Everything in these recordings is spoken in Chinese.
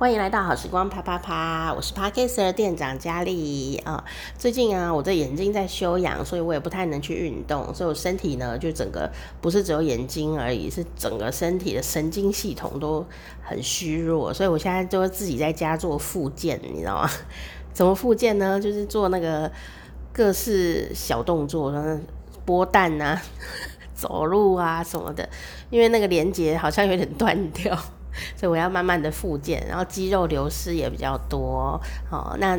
欢迎来到好时光啪啪啪，我是 Parker 店长佳丽啊。最近啊，我的眼睛在休养，所以我也不太能去运动，所以我身体呢，就整个不是只有眼睛而已，是整个身体的神经系统都很虚弱，所以我现在就自己在家做复健，你知道吗？怎么复健呢？就是做那个各式小动作，像剥蛋啊、走路啊什么的，因为那个连接好像有点断掉。所以我要慢慢的复健，然后肌肉流失也比较多。好，那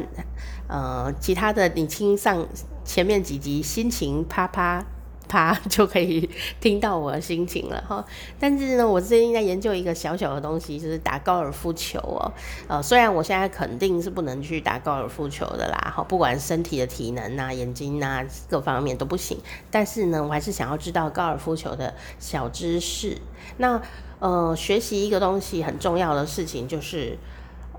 呃，其他的你听上前面几集心情啪啪啪就可以听到我的心情了哈。但是呢，我最近在研究一个小小的东西，就是打高尔夫球哦。呃，虽然我现在肯定是不能去打高尔夫球的啦，哈，不管身体的体能啊、眼睛啊各方面都不行。但是呢，我还是想要知道高尔夫球的小知识。那呃，学习一个东西很重要的事情就是，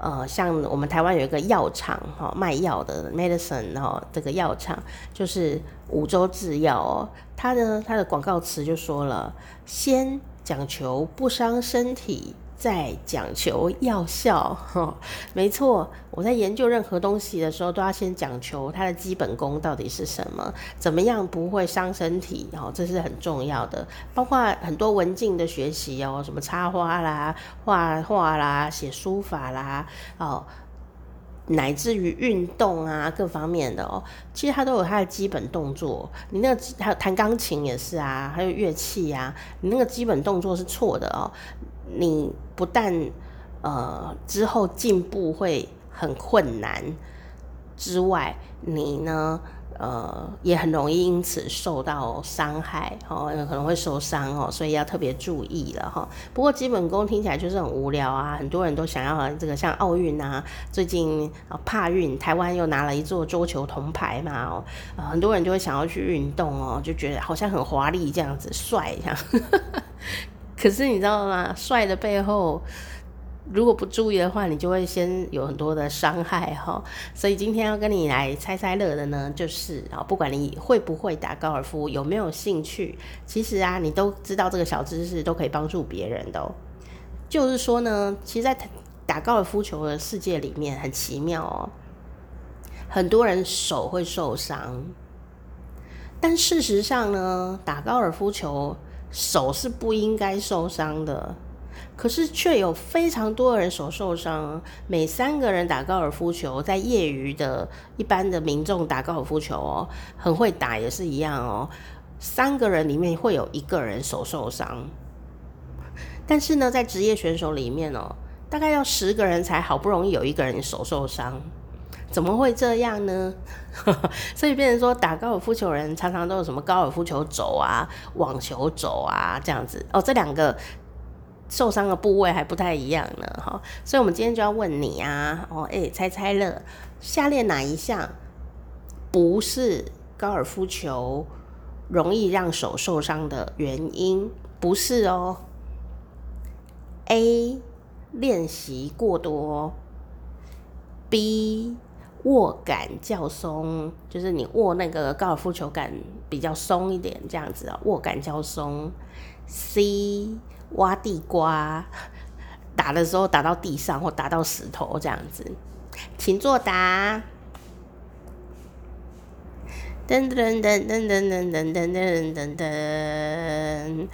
呃，像我们台湾有一个药厂哈，卖药的 medicine 哈，这个药厂就是五洲制药哦，它呢它的广告词就说了，先讲求不伤身体。在讲求药效，哈，没错。我在研究任何东西的时候，都要先讲求它的基本功到底是什么，怎么样不会伤身体，哦，这是很重要的。包括很多文静的学习哦，什么插花啦、画画啦、写书法啦，哦，乃至于运动啊，各方面的哦，其实它都有它的基本动作。你那个还有弹钢琴也是啊，还有乐器啊，你那个基本动作是错的哦。你不但呃之后进步会很困难之外，你呢呃也很容易因此受到伤害哦，可能会受伤哦，所以要特别注意了哈。不过基本功听起来就是很无聊啊，很多人都想要这个像奥运啊，最近啊帕运台湾又拿了一座桌球铜牌嘛，很多人就会想要去运动哦，就觉得好像很华丽这样子帅这样。可是你知道吗？帅的背后，如果不注意的话，你就会先有很多的伤害哈。所以今天要跟你来猜猜乐的呢，就是啊，不管你会不会打高尔夫，有没有兴趣，其实啊，你都知道这个小知识都可以帮助别人的。就是说呢，其实，在打高尔夫球的世界里面很奇妙喔，很多人手会受伤，但事实上呢，打高尔夫球。手是不应该受伤的，可是却有非常多人手受伤。每三个人打高尔夫球，在业余的一般的民众打高尔夫球哦，很会打也是一样哦。三个人里面会有一个人手受伤，但是呢，在职业选手里面哦，大概要十个人才好不容易有一个人手受伤。怎么会这样呢？所以变成说打高尔夫球人常常都有什么高尔夫球肘啊、网球肘啊这样子哦，这两个受伤的部位还不太一样呢。哈，所以我们今天就要问你啊，哦，哎，猜猜乐，下列哪一项不是高尔夫球容易让手受伤的原因？不是哦。A 练习过多，B。握感较松，就是你握那个高尔夫球杆比较松一点，这样子啊，握感较松。C 挖地瓜，打的时候打到地上或打到石头这样子，请作答。噔噔噔噔噔噔噔噔噔噔噔，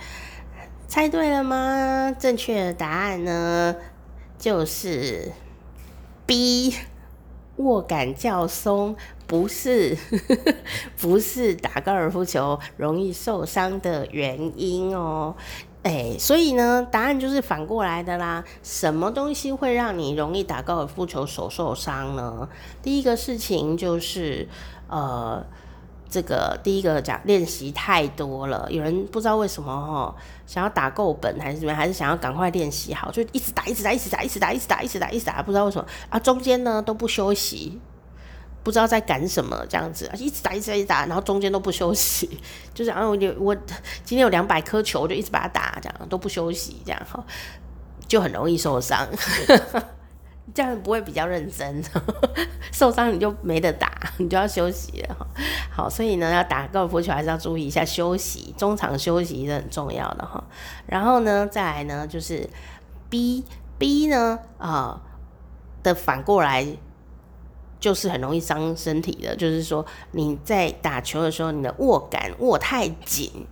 猜对了吗？正确的答案呢，就是 B。握感较松，不是 不是打高尔夫球容易受伤的原因哦。哎，所以呢，答案就是反过来的啦。什么东西会让你容易打高尔夫球手受伤呢？第一个事情就是呃。这个第一个讲练习太多了，有人不知道为什么哈，想要打够本还是怎么，还是想要赶快练习好，就一直打，一直打，一直打，一直打，一直打，一直打，一直打，不知道为什么啊，中间呢都不休息，不知道在赶什么这样子，一直打，一直打，一直打，然后中间都不休息，就是啊，我我今天有两百颗球，就一直把它打，这样都不休息，这样哈，就很容易受伤。这样不会比较认真，受伤你就没得打，你就要休息了。好，所以呢，要打高尔夫球还是要注意一下休息，中场休息是很重要的哈。然后呢，再来呢就是 B B 呢啊、的反过来就是很容易伤身体的，就是说你在打球的时候，你的握感握太紧。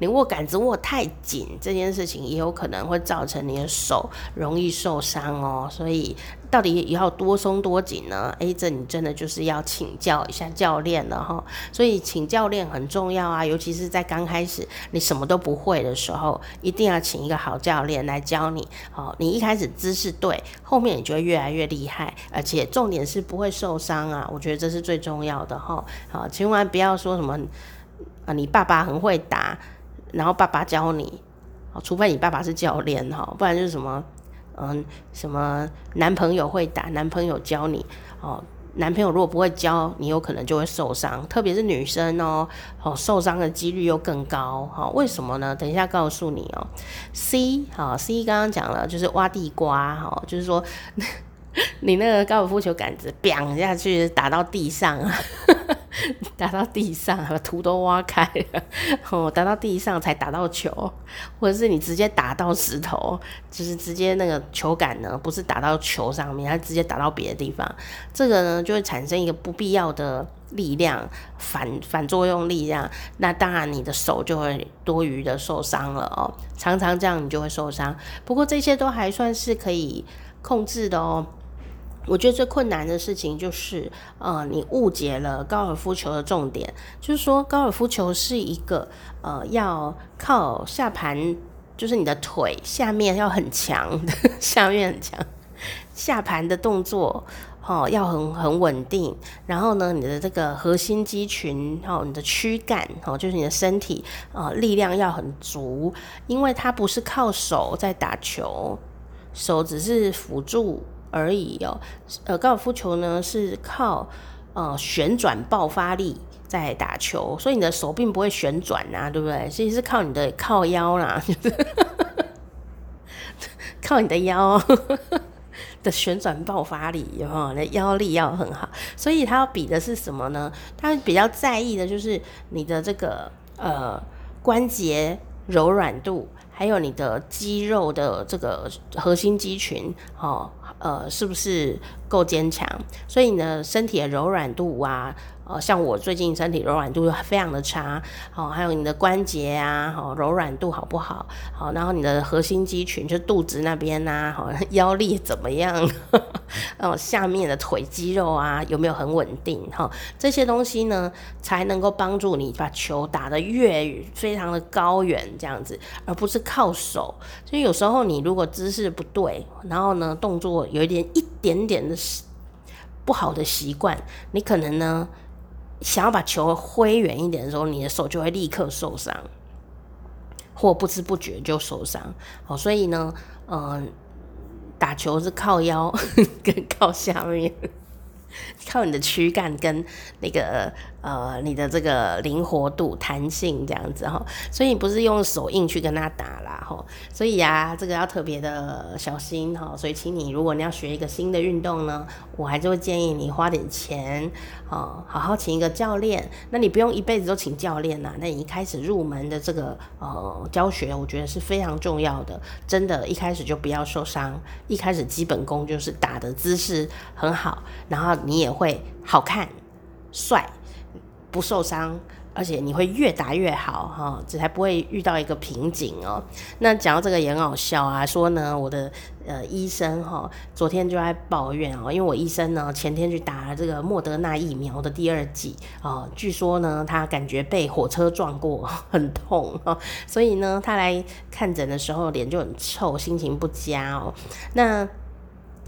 你握杆子握太紧，这件事情也有可能会造成你的手容易受伤哦。所以到底要多松多紧呢？诶，这你真的就是要请教一下教练了哈。所以请教练很重要啊，尤其是在刚开始你什么都不会的时候，一定要请一个好教练来教你。好，你一开始姿势对，后面你就会越来越厉害，而且重点是不会受伤啊。我觉得这是最重要的哈。好，千万不要说什么啊，你爸爸很会打。然后爸爸教你，除非你爸爸是教练哈，不然就是什么，嗯，什么男朋友会打，男朋友教你哦。男朋友如果不会教，你有可能就会受伤，特别是女生哦，哦，受伤的几率又更高哈。为什么呢？等一下告诉你哦。C 好，C 刚刚讲了，就是挖地瓜哈，就是说 你那个高尔夫球杆子，biang 下去打到地上啊。打到地上，把土都挖开了，哦，打到地上才打到球，或者是你直接打到石头，就是直接那个球杆呢，不是打到球上面，它直接打到别的地方，这个呢就会产生一个不必要的力量，反反作用力量，那当然你的手就会多余的受伤了哦，常常这样你就会受伤，不过这些都还算是可以控制的哦。我觉得最困难的事情就是，呃，你误解了高尔夫球的重点，就是说高尔夫球是一个，呃，要靠下盘，就是你的腿下面要很强，下面很强，下盘的动作，哦，要很很稳定，然后呢，你的这个核心肌群，哦，你的躯干，哦，就是你的身体，呃，力量要很足，因为它不是靠手在打球，手只是辅助。而已哦，呃，高尔夫球呢是靠呃旋转爆发力在打球，所以你的手并不会旋转呐，对不对？其实是靠你的靠腰啦，靠你的腰的旋转爆发力，有没有？你的腰力要很好，所以他要比的是什么呢？他比较在意的就是你的这个呃关节柔软度。还有你的肌肉的这个核心肌群，哦，呃，是不是够坚强？所以你的身体的柔软度啊。哦，像我最近身体柔软度非常的差，好，还有你的关节啊，好，柔软度好不好？好，然后你的核心肌群，就肚子那边呐，好，腰力怎么样？哦，下面的腿肌肉啊，有没有很稳定？哈，这些东西呢，才能够帮助你把球打得越非常的高远这样子，而不是靠手。所以有时候你如果姿势不对，然后呢，动作有一点一点点的不好的习惯，你可能呢。想要把球挥远一点的时候，你的手就会立刻受伤，或不知不觉就受伤。好，所以呢，嗯、打球是靠腰 跟靠下面。靠你的躯干跟那个呃你的这个灵活度、弹性这样子哈，所以你不是用手硬去跟他打啦哈，所以呀、这个要特别的小心哈。所以，请你如果你要学一个新的运动呢，我还是会建议你花点钱啊，好好请一个教练。那你不用一辈子都请教练呐，那你一开始入门的这个呃教学，我觉得是非常重要的。真的，一开始就不要受伤，一开始基本功就是打的姿势很好，然后。你也会好看、帅，不受伤，而且你会越打越好哈，这才不会遇到一个瓶颈哦。那讲到这个也很好笑啊，说呢，我的呃医生哈，昨天就在抱怨哦，因为我医生呢前天去打了这个莫德纳疫苗的第二剂啊，据说呢他感觉被火车撞过，很痛哦，所以呢他来看诊的时候脸就很臭，心情不佳哦。那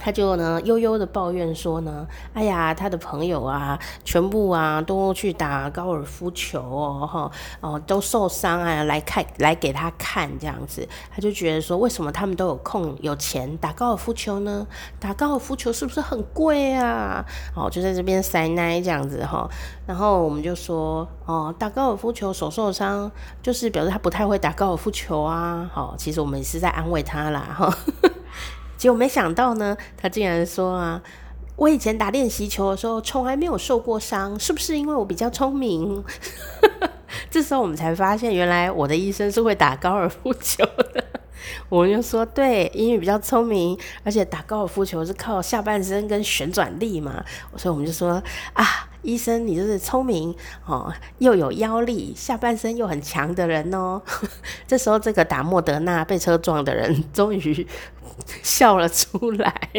他就呢悠悠的抱怨说呢，哎呀，他的朋友啊，全部啊都去打高尔夫球哦，哈哦都受伤啊，来看来给他看这样子，他就觉得说，为什么他们都有空有钱打高尔夫球呢？打高尔夫球是不是很贵啊？哦，就在这边塞奶这样子哈，然后我们就说，哦，打高尔夫球手受伤，就是表示他不太会打高尔夫球啊。好，其实我们也是在安慰他啦，哈。结果没想到呢，他竟然说啊，我以前打练习球的时候从来没有受过伤，是不是因为我比较聪明？这时候我们才发现，原来我的医生是会打高尔夫球的。我就说对，英语比较聪明，而且打高尔夫球是靠下半身跟旋转力嘛，所以我们就说啊，医生你就是聪明哦，又有腰力，下半身又很强的人哦。这时候这个打莫德纳被车撞的人终于笑了出来。